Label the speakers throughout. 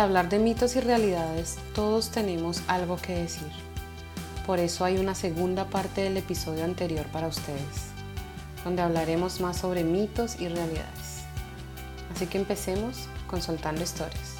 Speaker 1: Hablar de mitos y realidades, todos tenemos algo que decir. Por eso hay una segunda parte del episodio anterior para ustedes, donde hablaremos más sobre mitos y realidades. Así que empecemos con Soltando Historias.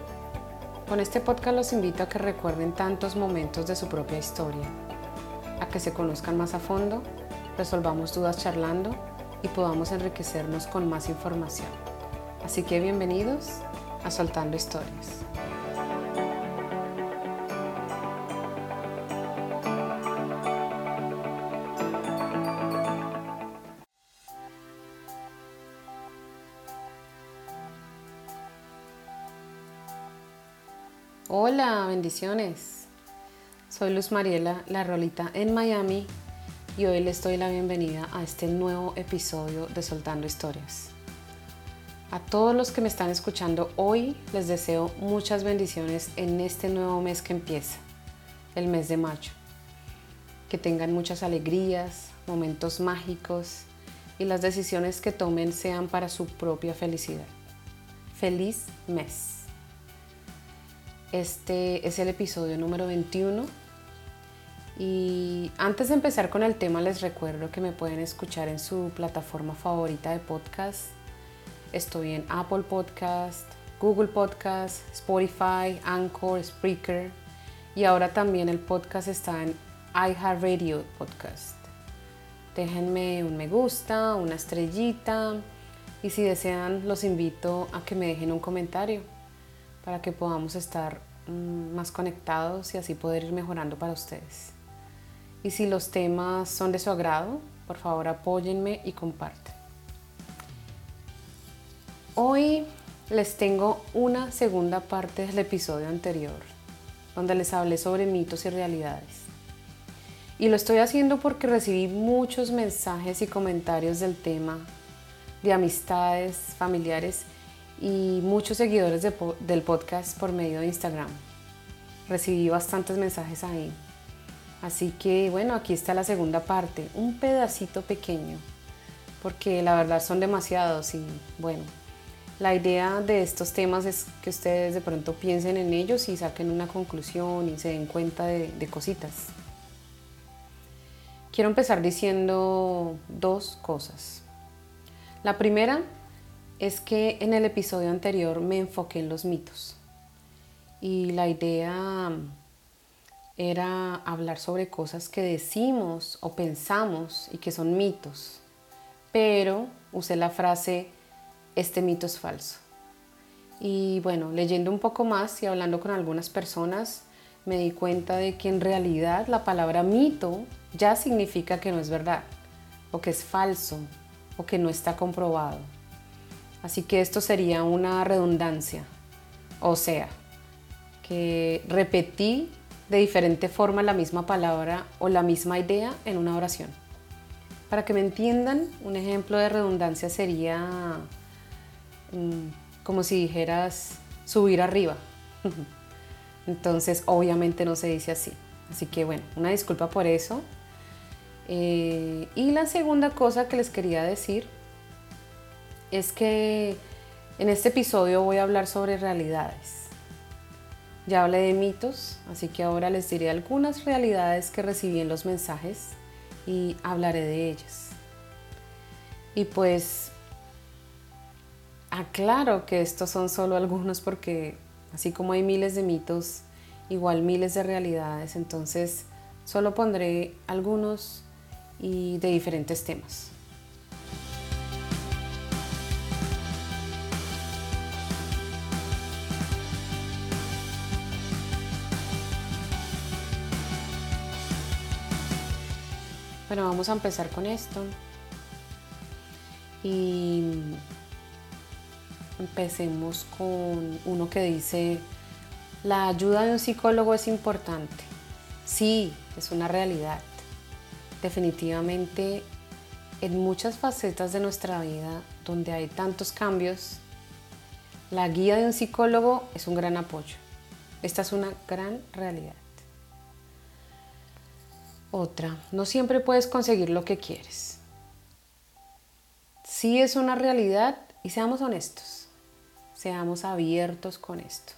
Speaker 1: Con este podcast los invito a que recuerden tantos momentos de su propia historia, a que se conozcan más a fondo, resolvamos dudas charlando y podamos enriquecernos con más información. Así que bienvenidos a Soltando Historias. Hola, bendiciones. Soy Luz Mariela, la Rolita en Miami y hoy les doy la bienvenida a este nuevo episodio de Soltando Historias. A todos los que me están escuchando hoy les deseo muchas bendiciones en este nuevo mes que empieza, el mes de mayo. Que tengan muchas alegrías, momentos mágicos y las decisiones que tomen sean para su propia felicidad. Feliz mes. Este es el episodio número 21 y antes de empezar con el tema les recuerdo que me pueden escuchar en su plataforma favorita de podcast. Estoy en Apple Podcast, Google Podcast, Spotify, Anchor, Spreaker y ahora también el podcast está en iHeartRadio Podcast. Déjenme un me gusta, una estrellita y si desean los invito a que me dejen un comentario para que podamos estar mm, más conectados y así poder ir mejorando para ustedes. Y si los temas son de su agrado, por favor apóyenme y comparten. Hoy les tengo una segunda parte del episodio anterior, donde les hablé sobre mitos y realidades. Y lo estoy haciendo porque recibí muchos mensajes y comentarios del tema de amistades, familiares y muchos seguidores del podcast por medio de Instagram. Recibí bastantes mensajes ahí. Así que bueno, aquí está la segunda parte, un pedacito pequeño, porque la verdad son demasiados y bueno, la idea de estos temas es que ustedes de pronto piensen en ellos y saquen una conclusión y se den cuenta de, de cositas. Quiero empezar diciendo dos cosas. La primera es que en el episodio anterior me enfoqué en los mitos y la idea era hablar sobre cosas que decimos o pensamos y que son mitos, pero usé la frase este mito es falso. Y bueno, leyendo un poco más y hablando con algunas personas, me di cuenta de que en realidad la palabra mito ya significa que no es verdad, o que es falso, o que no está comprobado. Así que esto sería una redundancia, o sea, que repetí de diferente forma la misma palabra o la misma idea en una oración. Para que me entiendan, un ejemplo de redundancia sería mm, como si dijeras subir arriba. Entonces, obviamente no se dice así. Así que bueno, una disculpa por eso. Eh, y la segunda cosa que les quería decir es que en este episodio voy a hablar sobre realidades. Ya hablé de mitos, así que ahora les diré algunas realidades que recibí en los mensajes y hablaré de ellas. Y pues aclaro que estos son solo algunos porque así como hay miles de mitos, igual miles de realidades, entonces solo pondré algunos y de diferentes temas. Bueno, vamos a empezar con esto. Y empecemos con uno que dice, la ayuda de un psicólogo es importante. Sí, es una realidad. Definitivamente en muchas facetas de nuestra vida donde hay tantos cambios, la guía de un psicólogo es un gran apoyo. Esta es una gran realidad. Otra, no siempre puedes conseguir lo que quieres. Sí es una realidad y seamos honestos, seamos abiertos con esto.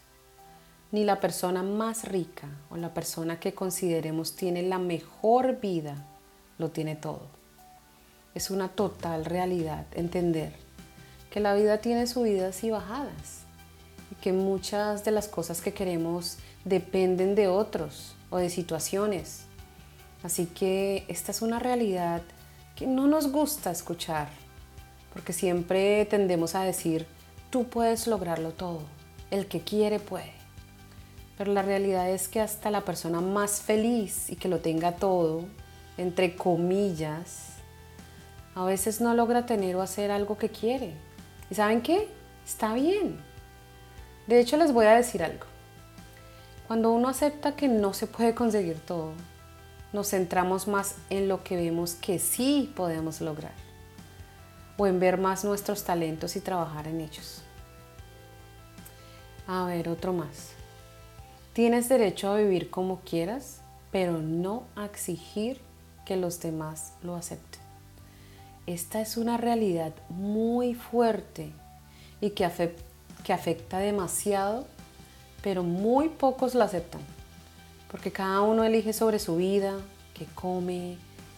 Speaker 1: Ni la persona más rica o la persona que consideremos tiene la mejor vida lo tiene todo. Es una total realidad entender que la vida tiene subidas y bajadas y que muchas de las cosas que queremos dependen de otros o de situaciones. Así que esta es una realidad que no nos gusta escuchar, porque siempre tendemos a decir, tú puedes lograrlo todo, el que quiere puede. Pero la realidad es que hasta la persona más feliz y que lo tenga todo, entre comillas, a veces no logra tener o hacer algo que quiere. ¿Y saben qué? Está bien. De hecho, les voy a decir algo. Cuando uno acepta que no se puede conseguir todo, nos centramos más en lo que vemos que sí podemos lograr o en ver más nuestros talentos y trabajar en ellos. A ver, otro más. Tienes derecho a vivir como quieras, pero no a exigir que los demás lo acepten. Esta es una realidad muy fuerte y que, afecta demasiado, pero muy pocos la aceptan, porque cada uno elige sobre su vida, qué come,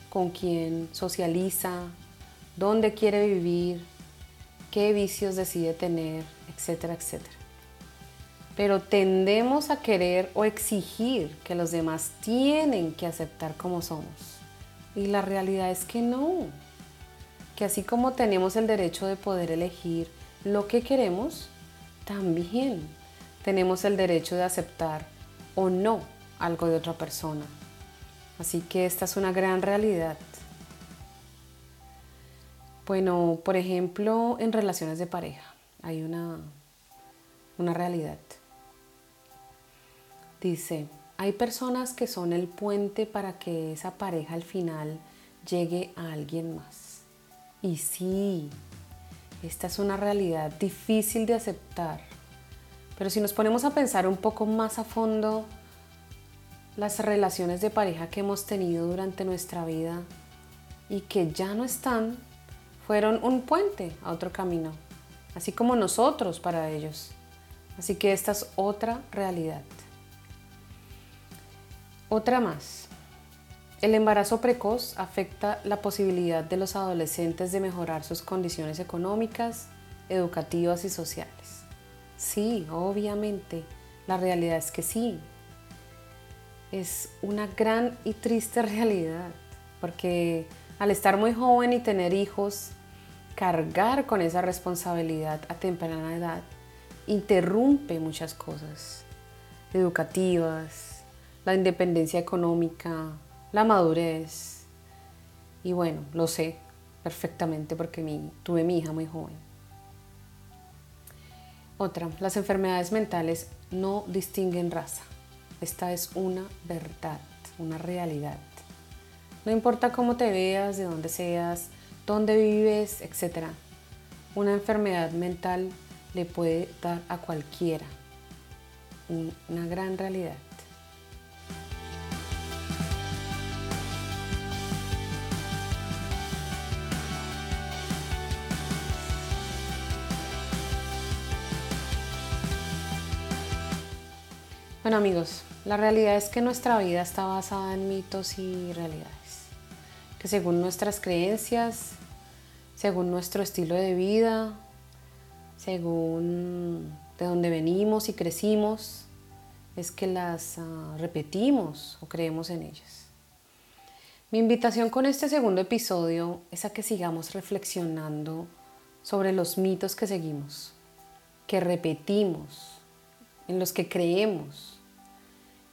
Speaker 1: con quién socializa, dónde quiere vivir, qué vicios decide tener, etcétera, etcétera. Pero tendemos a querer o exigir que los demás tienen que aceptar como somos. Y la realidad es que no. Que así como tenemos el derecho de poder elegir lo que queremos, también tenemos el derecho de aceptar o no algo de otra persona. Así que esta es una gran realidad. Bueno, por ejemplo, en relaciones de pareja hay una, una realidad. Dice, hay personas que son el puente para que esa pareja al final llegue a alguien más. Y sí, esta es una realidad difícil de aceptar. Pero si nos ponemos a pensar un poco más a fondo, las relaciones de pareja que hemos tenido durante nuestra vida y que ya no están, fueron un puente a otro camino, así como nosotros para ellos. Así que esta es otra realidad. Otra más. El embarazo precoz afecta la posibilidad de los adolescentes de mejorar sus condiciones económicas, educativas y sociales. Sí, obviamente, la realidad es que sí. Es una gran y triste realidad, porque al estar muy joven y tener hijos, cargar con esa responsabilidad a temprana edad interrumpe muchas cosas educativas, la independencia económica, la madurez. Y bueno, lo sé perfectamente porque tuve mi hija muy joven. Otra, las enfermedades mentales no distinguen raza. Esta es una verdad, una realidad. No importa cómo te veas, de dónde seas, dónde vives, etc. Una enfermedad mental le puede dar a cualquiera. Una gran realidad. Bueno amigos, la realidad es que nuestra vida está basada en mitos y realidades, que según nuestras creencias, según nuestro estilo de vida, según de dónde venimos y crecimos, es que las ah, repetimos o creemos en ellas. Mi invitación con este segundo episodio es a que sigamos reflexionando sobre los mitos que seguimos, que repetimos, en los que creemos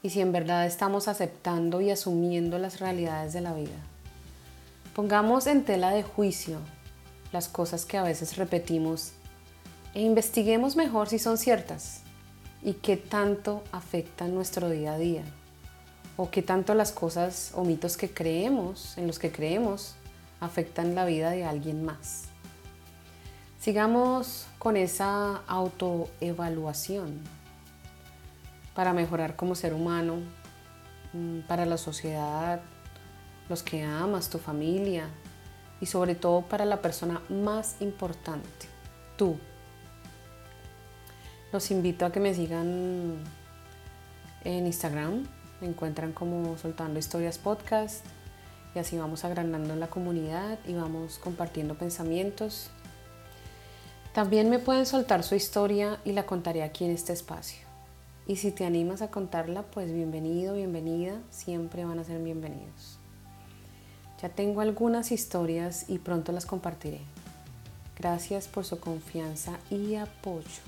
Speaker 1: y si en verdad estamos aceptando y asumiendo las realidades de la vida. Pongamos en tela de juicio las cosas que a veces repetimos e investiguemos mejor si son ciertas y qué tanto afectan nuestro día a día o qué tanto las cosas o mitos que creemos, en los que creemos, afectan la vida de alguien más. Sigamos con esa autoevaluación para mejorar como ser humano, mm, para la sociedad, los que amas, tu familia y sobre todo para la persona más importante, tú. Los invito a que me sigan en Instagram, me encuentran como Soltando Historias Podcast y así vamos agrandando la comunidad y vamos compartiendo pensamientos. También me pueden soltar su historia y la contaré aquí en este espacio. Y si te animas a contarla, pues bienvenido, bienvenida, siempre van a ser bienvenidos. Ya tengo algunas historias y pronto las compartiré. Gracias por su confianza y apoyo.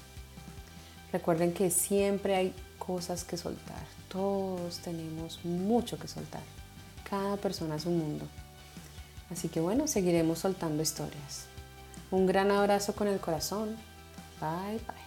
Speaker 1: Recuerden que siempre hay cosas que soltar. Todos tenemos mucho que soltar. Cada persona es un mundo. Así que bueno, seguiremos soltando historias. Un gran abrazo con el corazón. Bye bye.